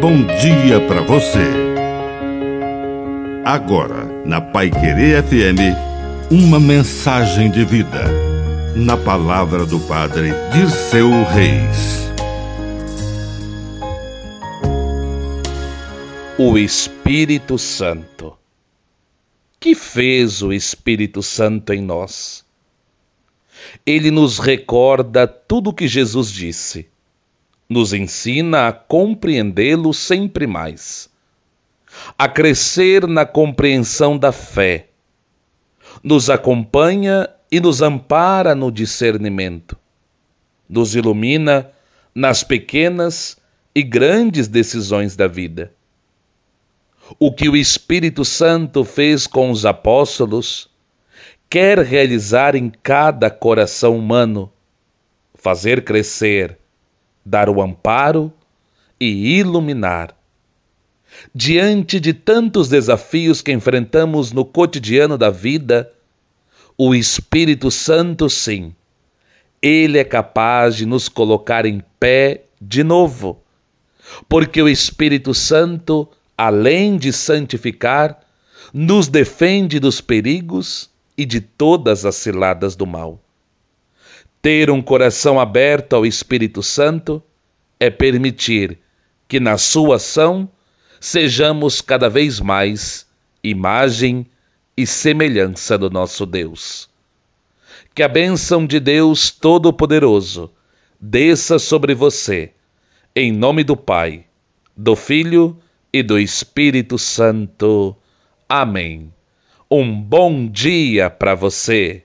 bom dia para você. Agora, na Pai Querer FM, uma mensagem de vida. Na palavra do Padre Dirceu Reis. O Espírito Santo. Que fez o Espírito Santo em nós? Ele nos recorda tudo o que Jesus disse nos ensina a compreendê-lo sempre mais, a crescer na compreensão da fé, nos acompanha e nos ampara no discernimento, nos ilumina nas pequenas e grandes decisões da vida. O que o Espírito Santo fez com os apóstolos, quer realizar em cada coração humano, fazer crescer dar o amparo e iluminar. Diante de tantos desafios que enfrentamos no cotidiano da vida, o Espírito Santo, sim, ele é capaz de nos colocar em pé de novo, porque o Espírito Santo, além de santificar, nos defende dos perigos e de todas as ciladas do mal. Ter um coração aberto ao Espírito Santo é permitir que na sua ação sejamos cada vez mais imagem e semelhança do nosso Deus. Que a bênção de Deus Todo-Poderoso desça sobre você, em nome do Pai, do Filho e do Espírito Santo. Amém. Um bom dia para você.